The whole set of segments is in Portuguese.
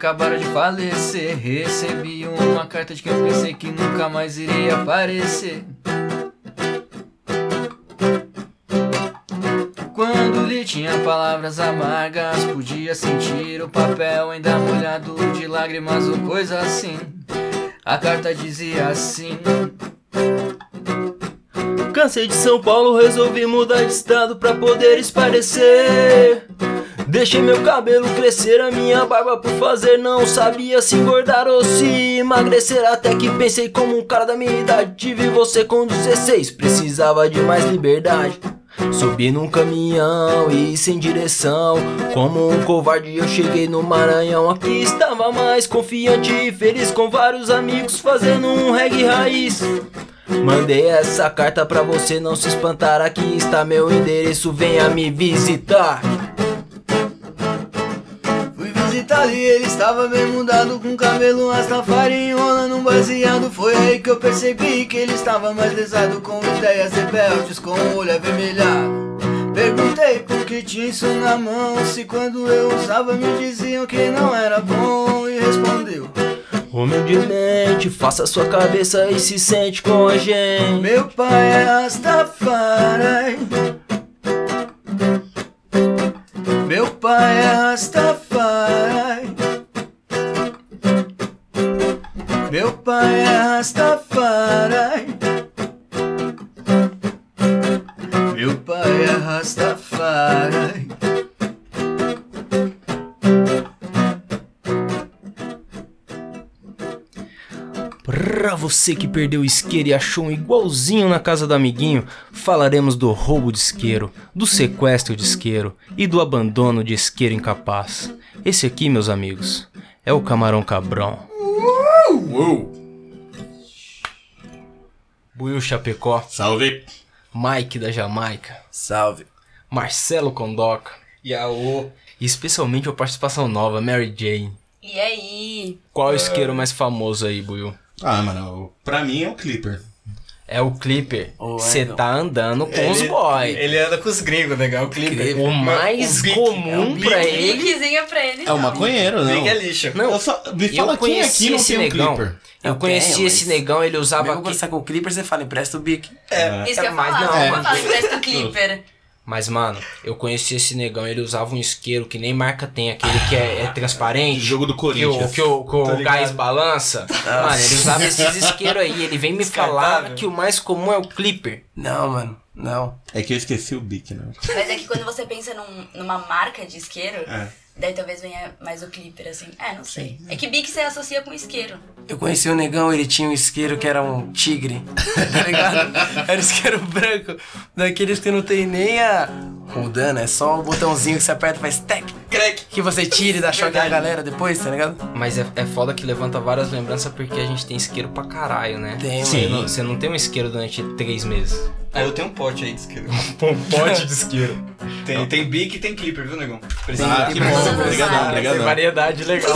acabara de falecer. Recebi uma carta de quem eu pensei que nunca mais iria aparecer. Quando li tinha palavras amargas, podia sentir o papel ainda molhado de lágrimas ou coisa assim. A carta dizia assim. Cansei de São Paulo, resolvi mudar de estado pra poder esparecer. Deixei meu cabelo crescer, a minha barba por fazer. Não sabia se engordar ou se emagrecer. Até que pensei como um cara da minha idade. Tive você com 16, precisava de mais liberdade. Subi num caminhão e sem direção. Como um covarde, eu cheguei no Maranhão. Aqui estava mais confiante e feliz com vários amigos fazendo um reggae raiz. Mandei essa carta pra você não se espantar. Aqui está meu endereço, venha me visitar. E ele estava bem mudado Com cabelo rastafari enrolando um baseado. Foi aí que eu percebi que ele estava mais lesado Com ideias rebeldes, com o olho avermelhado. Perguntei por que tinha isso na mão Se quando eu usava me diziam que não era bom E respondeu. Humildemente, faça sua cabeça e se sente com a gente. Meu pai é Rastafari. Meu pai é Rastafari Meu pai é Rastafari Meu pai é Rastafari Pra você que perdeu o isqueiro e achou um igualzinho na casa do amiguinho, falaremos do roubo de isqueiro, do sequestro de isqueiro e do abandono de isqueiro incapaz. Esse aqui, meus amigos, é o Camarão Cabrão. Buiu Chapecó, Salve! Mike da Jamaica, Salve. Marcelo Condoca Yaô e especialmente a participação nova, Mary Jane. E aí? Qual é o isqueiro mais famoso aí, Buiu? Ah, mano, pra mim é o Clipper. É o Clipper. Oh, é, Você não. tá andando com os boy. Ele anda com os gringos, legal, o clipe. O mais comum é o Bic. pra ele. Linkzinho pra ele. É o maconheiro, não? Big é lixo. Não, Eu só, me eu fala quem conheci aqui não esse tem um negão. Clipper. Eu Eu conheci tenho, esse negão, ele usava quando você tá com o Clipper, você fala, empresta o Bic. Isso que eu falar. não, Não, mas- fala, empresta o Clipper. Mas, mano, eu conheci esse negão, ele usava um isqueiro que nem marca tem, aquele que é, é transparente. Jogo do Que o, Corinthians. que o, que o Tô ligado. gás balança. Mano, ele usava esses isqueiros aí. Ele vem me falar que o mais comum é o Clipper. Não, mano, não. É que eu esqueci o Bic, né? Mas é que quando você pensa num- numa marca de isqueiro, É. daí talvez venha mais o Clipper, assim. É, não sei. É que Bic você associa com isqueiro. Eu conheci um negão, ele tinha um isqueiro que era um tigre, tá ligado? Era um isqueiro branco, daqueles que não tem nem a rodana, é só o botãozinho que você aperta e faz tec, crack, que você tira e dá choque na galera depois, tá ligado? Mas é, é foda que levanta várias lembranças porque a gente tem isqueiro pra caralho, né? Tem, Você mano. não, você não tem um isqueiro durante três meses. Ah, eu tenho um pote aí de isqueiro. Um pote de isqueiro. Tem, tem Bic e tem Clipper, viu, negão? Ah, que bom. Obrigadão, marcas. Tem obrigadão. variedade legal.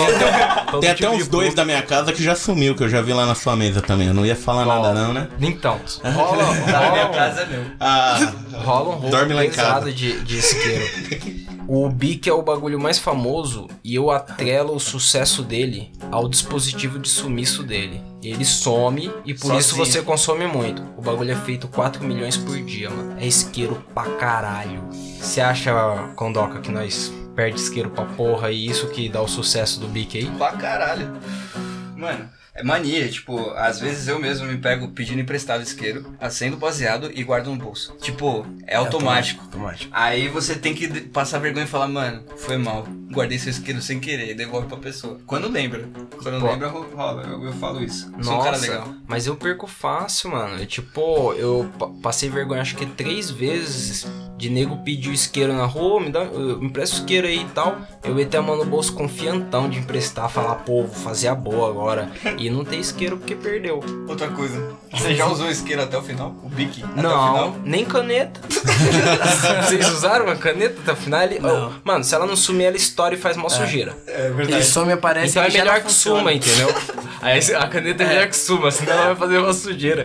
Todo Tem até tipo uns dois da minha casa que já sumiu, que eu já vi lá na sua mesa também. Eu não ia falar Qual? nada não, né? Então, rola, Tá na minha rola, casa, é meu. Ah, rola um roubo Dorme lá em casa. de, de isqueiro. O Bic é o bagulho mais famoso e eu atrelo o sucesso dele ao dispositivo de sumiço dele. Ele some e por isso Sozinho. você consome muito. O bagulho é feito 4 milhões por dia, mano. É isqueiro pra caralho. Você acha, Condoca, que nós perde isqueiro pra porra e isso que dá o sucesso do Bic aí? Pra caralho. Mano, é mania, tipo, às vezes eu mesmo me pego pedindo emprestado isqueiro, acendo baseado e guardo no bolso. Tipo, é automático. Automático. Aí você tem que passar vergonha e falar, mano, foi mal, guardei seu isqueiro sem querer, e devolve pra pessoa. Quando lembra. Quando Pô. lembra, ro- rola, eu, eu falo isso. Sou um cara legal. mas eu perco fácil, mano. Eu, tipo, eu pa- passei vergonha acho que três vezes de nego pedir o isqueiro na rua, me dá, eu, empresta o isqueiro aí e tal. Eu ia ter a mão no bolso confiantão de emprestar, falar, pô, vou fazer a boa agora. E não tem isqueiro porque perdeu. Outra coisa, você já usou isqueiro até o final? O o não, final? nem caneta. Vocês usaram a caneta até o final? Ele, Não. Oh, mano, se ela não sumir, ela estoura e faz mó sujeira. É Ele verdade. some e aparece Então é ele melhor que funciona. suma, entendeu? Aí a caneta é melhor que suma, senão ela vai fazer uma sujeira.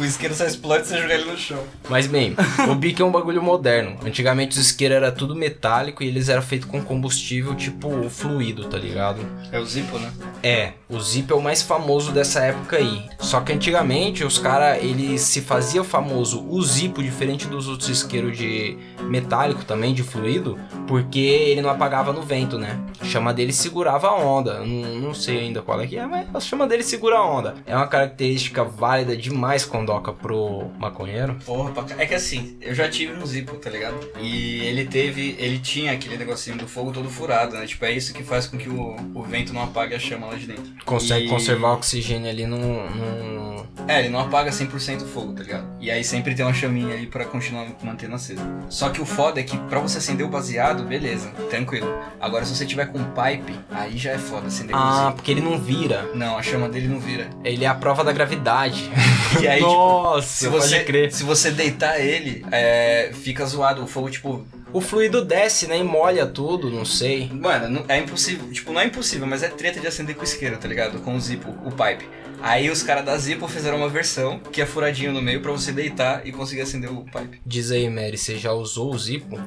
O isqueiro só explode se você jogar ele no chão. Mas bem, o bique é um bagulho moderno. Antigamente os isqueiros era tudo metálico e eles eram feitos com combustível tipo fluido, tá ligado? É o Zippo, né? É, o Zip é o mais famoso dessa época aí. Só que antigamente os caras, eles se fazia famoso o Zippo, diferente dos outros isqueiros de metálico também, de fluido, porque ele não apagava no vento, né? A chama dele segurava a onda. Não, não sei ainda qual é que é, mas a chama dele segura a onda. É uma característica válida demais com doca pro maconheiro. Porra, é que assim, eu já tive um Zippo, tá ligado? E ele teve, ele tinha aquele negocinho do fogo todo furado, né? Tipo, é isso que faz com que o, o vento não apague a chama lá de dentro. Consegue E- conservar o oxigênio ali num, num- É, ele não apaga 100% o fogo, tá ligado? E aí sempre tem uma chaminha ali pra continuar mantendo aceso. Só que o foda é que pra você acender o baseado, beleza, tranquilo. Agora se você tiver com pipe, aí já é foda acender com Ah, Zippo. porque ele não vira. Não, a chama dele não vira. Ele é a prova da gravidade. E aí, tipo, Nossa, se pode você, crer. se você deitar ele, é, fica zoado. O fogo, tipo, O fluido desce, né? E molha tudo, não sei. Mano, é impossível. Tipo, não é impossível, mas é treta de acender com isqueiro, tá ligado? Com o Zippo, o pipe. Aí os caras da Zippo fizeram uma versão que é furadinho no meio pra você deitar e conseguir acender o pipe. Diz aí, Mary, você já usou o Zippo?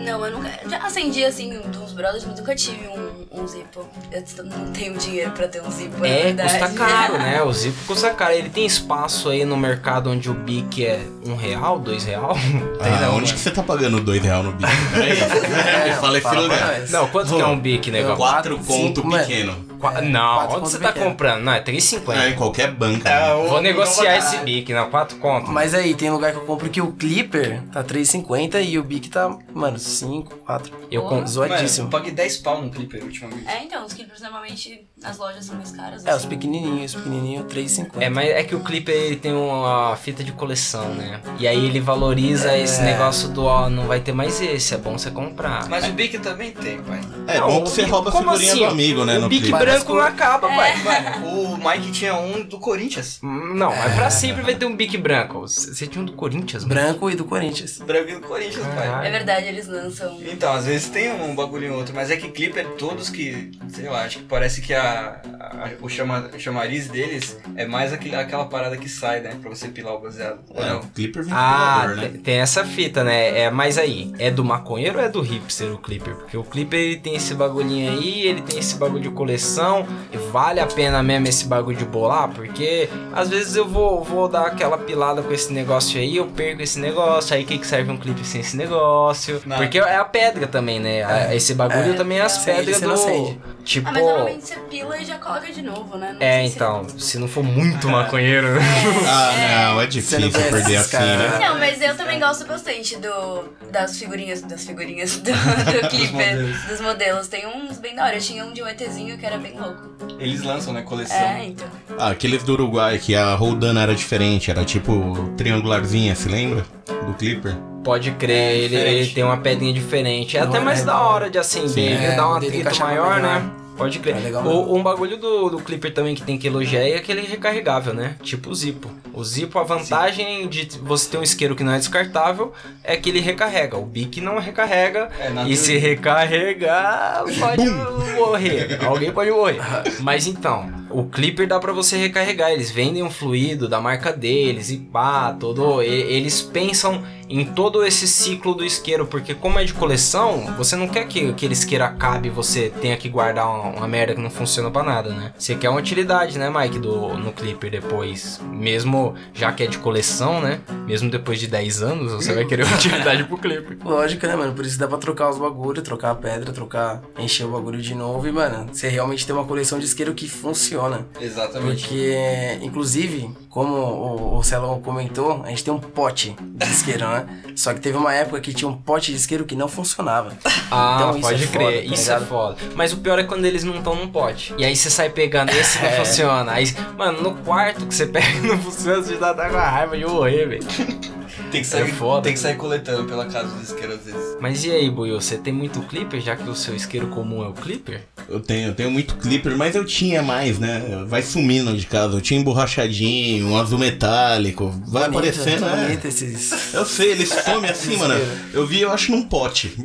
Não, eu nunca. Já acendi assim uns brothers, mas nunca tive um, um Zippo. Eu não tenho dinheiro pra ter um Zippo, É, verdade. custa caro, né? O Zippo custa caro. Ele tem espaço aí no mercado onde o Bic é um real, dois real? Ah, não, onde mano. que você tá pagando dois real no bico? Peraí. Me fala esse pra lugar. nós. Não, quanto que é um Bic, negão? Quatro Quatro, conto cinco, mano. pequeno. Qua- É, não, onde você tá pequeno. comprando? Não, é É, 3,50. em qualquer banca. né? Vou negociar esse Bic, não, 4 conto. Mas aí, tem lugar que eu compro que o Clipper tá 3,50 e o Bic tá, mano, 5, 4. Eu com... Mano, Zoadíssimo. eu paguei 10 pau no Clipper ultimamente. É, então, os clippers normalmente nas lojas são mais caros. É, os assim. pequenininhos, os pequenininhos, 3,50. É, mas é que o Clipper ele tem uma fita de coleção, né? E aí ele valoriza É. esse negócio do, ó, não vai ter mais esse, é bom você comprar. Mas o Bic também tem, pai. É Não, bom o que você rouba a figurinha assim? do amigo, né? O no Bic. Branco não acaba, É. pai. Mano, o Mike tinha um do Corinthians. Não, mas pra sempre vai ter um Bic branco. Você tinha um do Corinthians, mano? Branco e do Corinthians. Branco do Corinthians, pai. Caralho. É verdade, eles lançam. Então, às vezes tem um bagulho em outro, mas é que Clipper, todos que, sei lá, acho que parece que a, a- o chama, chamariz deles é mais aquele, aquela parada que sai, né? Pra você pilar o baseado. É, não? o Clipper vem Ah, com né? tem, tem essa fita, né? É, mas aí, é do maconheiro ou é do hipster o Clipper? Porque o Clipper ele tem esse bagulhinho aí, ele tem esse bagulho de coleção. E vale a pena mesmo esse bagulho de bolar? Porque às vezes eu vou, vou dar aquela pilada com esse negócio aí, eu perco esse negócio. Aí o que, que serve um Clipper sem esse negócio? Nada. Porque é a pedra também, né? A- Esse bagulho É, também é as acende, pedras do. não acende. Tipo. Ah, mas normalmente você pila e já coloca de novo, né? Não É, sei se- então, se não for muito maconheiro. Ah, não, é não difícil perder esses assim, né? caras. Não, mas eu também gosto bastante do, das figurinhas, das figurinhas do, do modelos. dos modelos. Tem uns bem da hora. Eu tinha um de um ETzinho que era bem louco. Eles lançam, né? Coleção. É, então. Ah, aqueles do Uruguai, que a roldana era diferente, era tipo triangularzinha, se lembra? Do Clipper. Pode crer, ele, diferente. ele tem uma pedrinha diferente. É Não, até mais é- da hora de acender, Sim. ele É, dá um atrito maior, melhor. né? Pode crer. É legal o, um bagulho do, do Clipper também que tem que elogiar é aquele recarregável, né? Tipo o Zippo. O Zippo, a vantagem de você ter um isqueiro que não é descartável é que ele recarrega. O Bic não recarrega. É, e se recarregar, pode morrer. Alguém pode morrer. Mas então, o Clipper dá pra você recarregar. Eles vendem um fluido da marca deles e pá, todo. e- Eles pensam em todo esse ciclo do isqueiro, porque como é de coleção, você não quer que aquele isqueiro acabe e você tenha que guardar uma, uma merda que não funciona pra nada, né? Você quer uma utilidade, né, Mike, do, no Clipper depois. Mesmo já que é de coleção, né? Mesmo depois de 10 anos, você vai querer utilidade pro Clipper. Lógico, né, mano? Por isso dá pra trocar os bagulho, trocar a pedra, trocar, encher o bagulho de novo e, mano, você realmente tem uma coleção de isqueiro que funciona. Exatamente. Porque, inclusive, como o, o Celão comentou, a gente tem um pote de isqueiro, né? Só que teve uma época que tinha um pote de isqueiro que não funcionava. Ah, Então, isso pode é crer, foda, tá isso é foda. Mas o pior é quando eles não estão num pote. E aí você sai pegando esse não funciona. Aí, mano, no quarto que você pega e não funciona, você já tá com a raiva de morrer, velho. Tem que sair, É foda. tem que sair coletando pela casa dos isqueiros às vezes. Mas e aí, Buiu, você tem muito clipper, já que o seu isqueiro comum é o clipper? Eu tenho, eu tenho muito Clipper, mas eu tinha mais, né? Vai sumindo de casa. Eu tinha emborrachadinho, um azul metálico. Vai Bonito, aparecendo, né? esses... Eu sei, eles somem assim, mano. Eu vi, eu acho, num pote.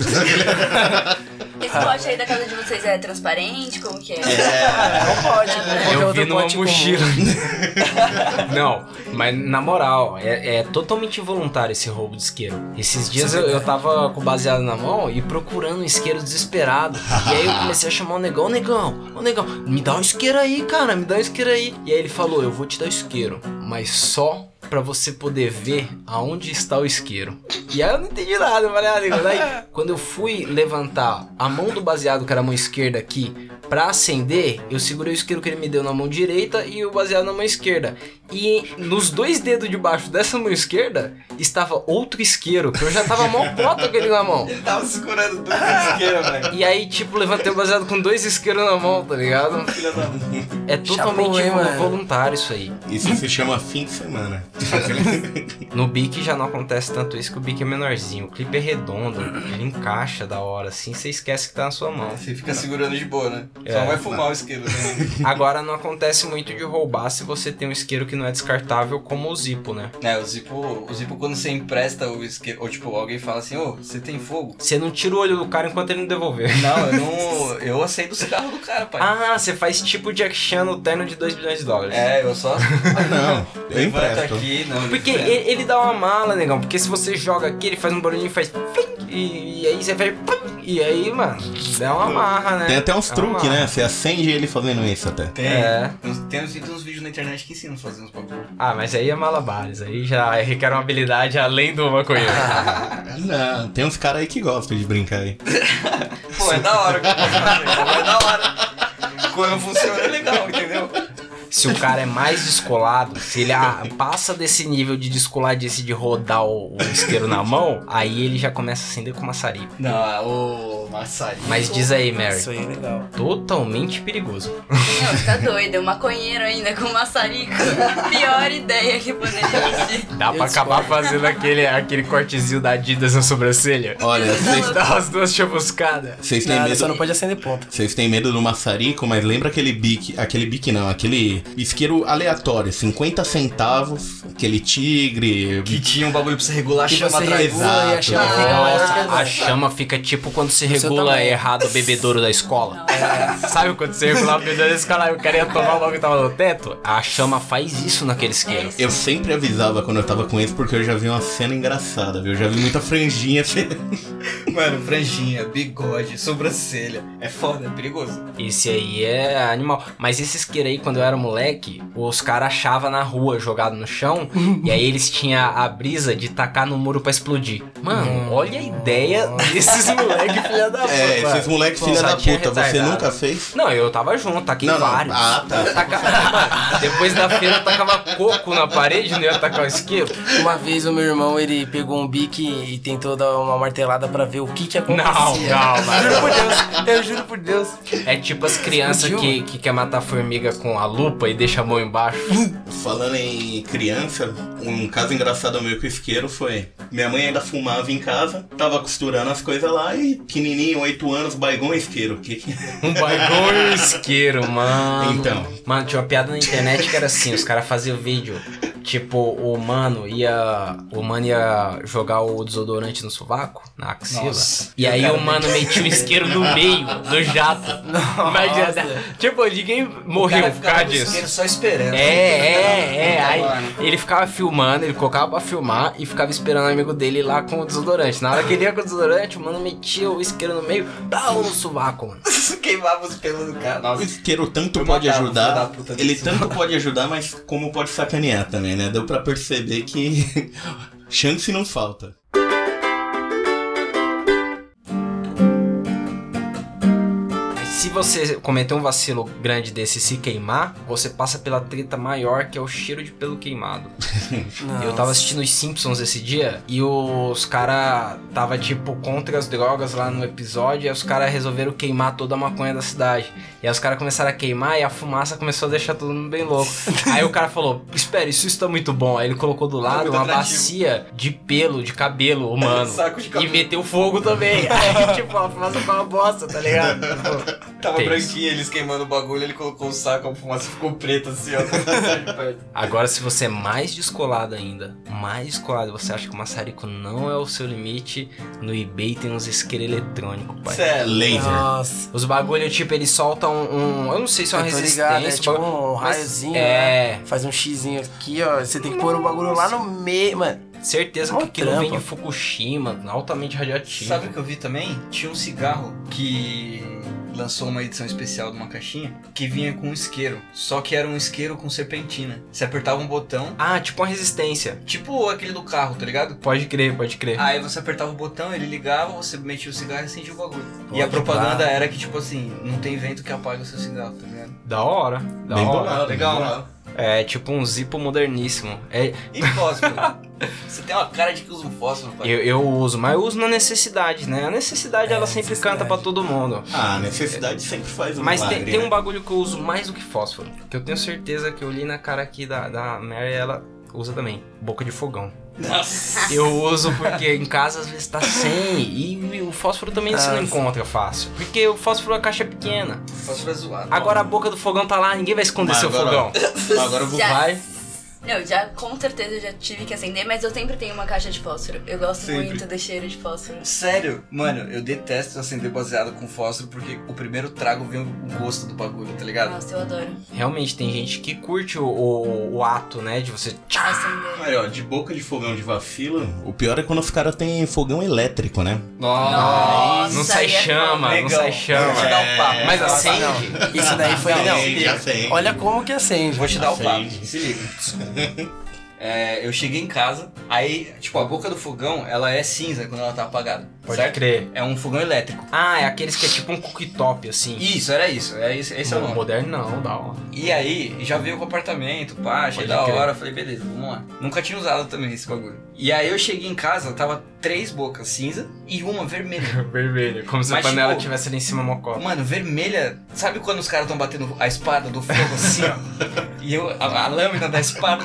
Esse pote aí da casa de vocês é transparente? Como que é? Não pode, né? Qualquer Eu outro vi numa mochila. Não, mas na moral, é, é totalmente involuntário esse roubo de isqueiro. Esses dias eu, eu tava com o baseado na mão e procurando um isqueiro desesperado. E aí eu comecei a chamar o negão, ô negão, ô negão, me dá um isqueiro aí, cara, me dá um isqueiro aí. E aí ele falou, eu vou te dar o isqueiro, mas só pra você poder ver aonde está o isqueiro. E aí eu não entendi nada, eu falei, ah, quando eu fui levantar a mão do baseado, que era a mão esquerda aqui, pra acender, eu segurei o isqueiro que ele me deu na mão direita e o baseado na mão esquerda. E nos dois dedos de baixo dessa mão esquerda estava outro isqueiro, que eu já tava mal bota aquele na mão. Ele tava segurando dois isqueiros, velho. E aí, tipo, levantei o baseado com dois isqueiros na mão, tá ligado? Filha da É totalmente Chapou, voluntário isso aí. Isso se chama fim de semana. No Bic já não acontece tanto isso, que o Bic é menorzinho. O clipe é redondo, ele encaixa da hora, assim, você esquece que tá na sua mão. Você fica segurando de boa, né? É. Só vai fumar o isqueiro. Né? Agora não acontece muito de roubar se você tem um isqueiro que não é descartável, como o Zippo, né? É, o Zipo, o Zipo quando você empresta o isqueiro, ou tipo, alguém fala assim, ô, você tem fogo? Você não tira o olho do cara enquanto ele não devolver. Não, eu não. Eu aceito os carros do cara, pai. Ah, você faz tipo Jack Chan no terno de 2 bilhões de dólares. É, eu só. Ah, não. Eu empresto. aqui, não. Porque ele- ele, dá uma mala, negão. Porque se você joga aqui, ele faz um barulhinho e faz. E, e aí você faz. E aí, mano, dá uma marra, né? Tem até uns É truques, né? Você acende ele fazendo isso até. Tem. É. Tem, uns- tem uns, tem uns vídeos na internet que ensinam a fazer uns bagulho. Ah, mas aí é malabares. Aí já requer uma habilidade além do maconheiro. Não, tem uns caras aí que gostam de brincar aí. Pô, é da hora que eu posso fazer. Pô, é da hora. Quando funciona é legal, entendeu? Se o cara é mais descolado, se ele ah, passa desse nível de descoladice de rodar o, o isqueiro na mão, aí ele já começa a acender com maçarico. Não, maçari. Mas diz aí, Mary, Isso aí é legal. totalmente perigoso. Não, tá doido. É um maconheiro ainda com maçarico. Pior ideia que poderia existir. Dá pra acabar fazendo aquele, aquele cortezinho da Adidas na sobrancelha? Olha, vocês Dá as duas chamuscadas. vocês têm medo. só não pode acender ponta. Vocês têm medo do maçarico, mas lembra aquele bique, aquele bique não, aquele isqueiro aleatório, 50 centavos, aquele tigre. Que tinha um bagulho pra você regular a chama atrás. regula e a Exato. chama fica Ah, a chama fica tipo quando você No seu regula errado o bebedouro da escola. Sabe quando você regula o bebedouro da escola e o cara ia tomar logo que tava no teto? A chama faz isso naquele isqueiro. Eu sempre avisava quando eu tava com eles porque eu já vi uma cena engraçada, viu? Eu já vi muita franjinha. Mano, franjinha, bigode, sobrancelha. É foda, é perigoso. Esse aí é animal. Mas esse isqueiro aí, quando eu era moleque, os caras achavam na rua jogado no chão. e aí eles tinham a brisa de tacar no muro pra explodir. Mano, olha a ideia desses moleque filha da puta. É, esses moleques filha da tinha puta, você nunca fez? Não, eu tava junto, taquei Não, não. vários. Ah, tá. Depois da feira eu tacava coco na parede, não ia tacar o isqueiro. Uma vez o meu irmão, ele pegou um bique e tentou dar uma martelada pra ver o que que Não, acontecia. não, mano. Juro por Deus, eu juro por Deus. É tipo as crianças que, que quer matar formiga com a lupa e deixa a mão embaixo. Falando em criança, um caso engraçado meu com o isqueiro foi. Minha mãe ainda fumava em casa, tava costurando as coisas lá e pequenininho, 8 anos, baigão isqueiro. Que que... Um baigão isqueiro, mano. Então. Mano, tinha uma piada na internet que era assim, os caras faziam vídeo. Tipo, o mano ia. O mano ia jogar o desodorante no sovaco, na axila. Nossa. E aí o mano metia o isqueiro no meio do jato. Imagina. Tipo, ninguém morreu por causa disso. isqueiro só esperando. É, é, é. Aí Mano. ele ficava filmando, ele colocava pra filmar e ficava esperando o amigo dele lá com o desodorante. Na hora que ele ia com o desodorante, o mano metia o isqueiro no meio, dá no sovaco, mano. Queimava os pelos do cara. O Nossa. isqueiro tanto Eu pode o ajudar, ele tanto pode ajudar, mas como pode sacanear também, né? Deu pra perceber que chance não falta. Se você cometer um vacilo grande desse e se queimar, você passa pela treta maior que é o cheiro de pelo queimado. Eu tava assistindo os Simpsons esse dia e os cara tava tipo contra as drogas lá no episódio e os caras resolveram queimar toda a maconha da cidade. E aí os caras começaram a queimar e a fumaça começou a deixar todo mundo bem louco. aí o cara falou: Espera, isso está muito bom. Aí ele colocou do lado muito uma atrativo. bacia de pelo, de cabelo humano. Saco de E cabelo. meteu fogo também. Aí, tipo, a fumaça ficou uma bosta, tá ligado? Tava Tenso. branquinho, eles queimando o bagulho, ele colocou o saco, a fumaça ficou preta assim, ó. Agora, se você é mais descolado ainda, mais descolado, você acha que o maçarico não é o seu limite, no eBay tem uns isqueiro eletrônico, pai. Sério. Laser. Nossa. Os bagulho, tipo, eles soltam um. Eu não sei se é uma resistência. ligado, é tipo bagulho- um raiozinho, É, né? Faz um xizinho aqui, ó. Você tem que pôr o bagulho lá no meio, mano. certeza Mó que aquilo vem de. Fukushima, altamente radioativo. Sabe o que eu vi também? Tinha um cigarro que lançou uma edição especial de uma caixinha que vinha com um isqueiro. Só que era um isqueiro com serpentina. Você apertava um botão, Ah, tipo uma resistência. tipo aquele do carro, tá ligado? Pode crer, pode crer. Aí você apertava o botão, ele ligava, você metia o cigarro e acendia o bagulho. e Pode a propaganda pá. era que, tipo assim, não tem vento que apague o seu cigarro, tá ligado? Da hora. Da Bem hora. bolado, legal, né? É tipo um zipo moderníssimo. É, E? você tem uma cara de que usa um fósforo, pai. eu, eu uso, mas eu uso na necessidade, né? A necessidade É, ela sempre necessidade. canta pra todo mundo. Ah, a necessidade sempre faz um Mas tem, milagre, tem né? um bagulho que eu uso mais do que fósforo. Que eu tenho certeza que eu li na cara aqui da, da Mary, ela usa também. Boca de fogão. Nossa. Eu uso porque em casa às vezes tá sem. E o fósforo também você não Ah, encontra fácil. Porque o fósforo a caixa é pequena. Fósforo é zoado. Agora a boca do fogão tá lá, ninguém vai esconder Mas seu agora- fogão. Agora. Já. Vai. Não, já com certeza eu já tive que acender, mas eu sempre tenho uma caixa de fósforo. Eu gosto Sempre. muito do cheiro de fósforo. Sério, mano, eu detesto acender baseado com fósforo porque o primeiro trago vem o gosto do bagulho, tá ligado? Nossa, eu adoro Realmente, tem gente que curte o, o, o ato, né? De você. tchá, acender. Aí, ó, de boca de fogão de vacilo, o pior é quando os caras têm fogão elétrico, né? Nossa, Não sai aí é chama, não Legal. sai chama. Vou te dar um papo. Mas acende. Isso daí foi. Não, Acende, acende. olha como que acende. Vou te dar o papo, Acende. se liga. É, eu cheguei em casa, aí, tipo, a boca do fogão, ela é cinza quando ela tá apagada. Pode certo? crer. É um fogão elétrico. Ah, é aqueles que é tipo um cooktop, assim. Isso, era isso. É esse, esse é o nome. Modernão, da hora. E aí, já veio com o apartamento, pá, achei Pode da crer. hora. Falei, beleza, vamos lá. Nunca tinha usado também esse bagulho. E aí eu cheguei em casa, tava três bocas cinza e uma vermelha. Vermelho, como se Mas, a panela tipo, tivesse ali em cima mocó. Mano, vermelha. Sabe quando os caras tão batendo a espada do fogo assim, ó? E eu, a, a lâmina da espada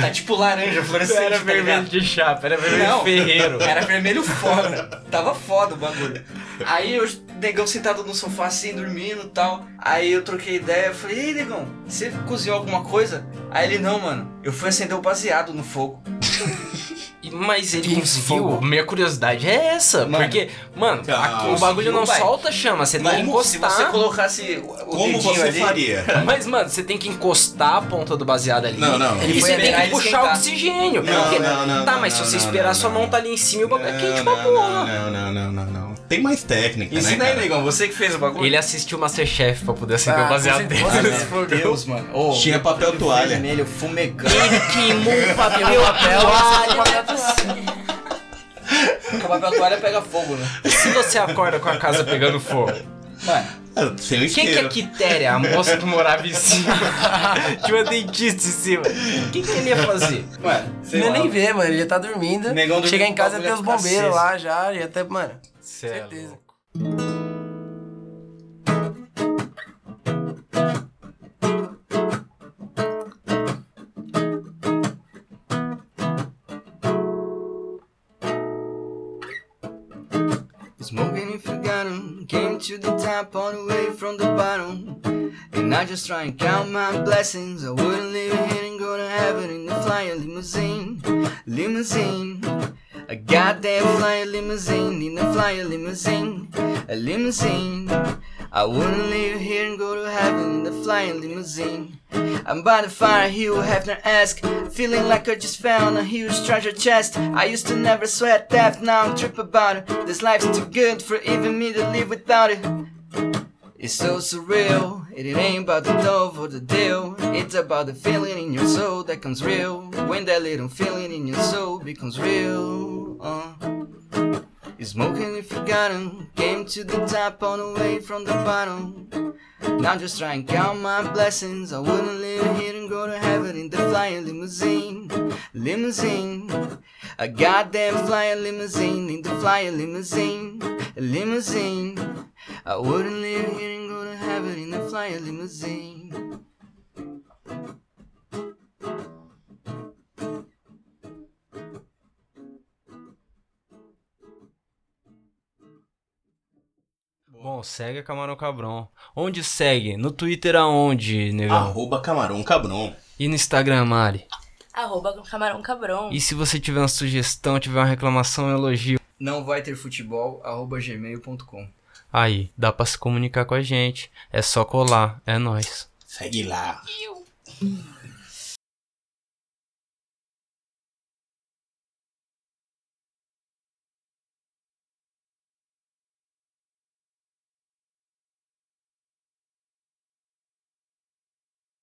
tá tipo laranja fluorescente. Era tá vermelho ligado? de chapa, era vermelho Não. ferreiro. Era vermelho foda. Tava foda o bagulho. Aí eu, negão sentado no sofá assim, dormindo e tal. Aí eu troquei ideia, eu falei, ei, negão, você cozinhou alguma coisa? Aí ele, não, mano, eu fui acender o baseado no fogo. Mas ele Que conseguiu. fogo. Minha curiosidade é essa. Mano. porque, mano, aqui o bagulho não vai. solta chama, você tem que Como se encostar. você colocasse o, o Como dedinho você ali... faria? Mas, mano, você tem que encostar a ponta do baseado ali. Não, não. E Ele você tem que ele puxar esquentar. oxigênio. Não, porque- não, não, tá, mas não, se você não, esperar não, sua não. mão tá ali em cima e o bagulho é quente pra porra. não, não, não, não, não. Tem mais técnica, Ensina né, aí, cara? negão, você que fez o bagulho. Ele assistiu Masterchef pra poder acender Ah, o baseado com dele. Ah, meu Deus, mano. Ô, Tinha papel toalha. Vermelho, fumegando. Ele queimou o papel, papel, toalha. Porque o papel toalha pega fogo, né? Se você acorda com a casa pegando fogo, Mano, Ah, Sem o quem que é isqueiro. Quitéria, a moça que morava em cima? Tinha uma dentista em cima. O que, que ele ia fazer? mano, sei Não lá. nem vê, mano. Ele já tá dormindo. Negão Chegar em casa o tem os bombeiros lá já. Já até, mano. Cê é louco. Smoking if you got 'em, Came to the top all the way from the bottom. And I just try and count my blessings. I wouldn't leave here and go to heaven in the flying limousine. Limousine. A goddamn flying limousine in the flying limousine. A limousine. I wouldn't leave here and go to heaven in the flying limousine. I'm by the fire, Hugh Hefner esque. Feeling like I just found a huge treasure chest. I used to never sweat death, now I'm trip about it. This life's too good for even me to live without it. It's so surreal. It ain't about the dough or the deal. It's about the feeling in your soul that comes real. When that little feeling in your soul becomes real. Uh. You're smoking if you got 'em. Came to the top all the way from the bottom. Now just try and count my blessings. I wouldn't live here and go to heaven in the flying limousine. Limousine. A goddamn flying limousine in the flying limousine. Limousine. I wouldn't live here and go to heaven in a flying limousine. Bom, segue Camarão Cabron. Onde segue? No Twitter aonde, Negão? Arroba Camarão Cabron. E no Instagram, Mari? Arroba Camarão Cabron. E se você tiver uma sugestão, tiver uma reclamação, um elogio? Não vai ter futebol, arroba gmail.com. Aí, dá pra se comunicar com a gente. É só colar, é nós. Segue lá. Eu.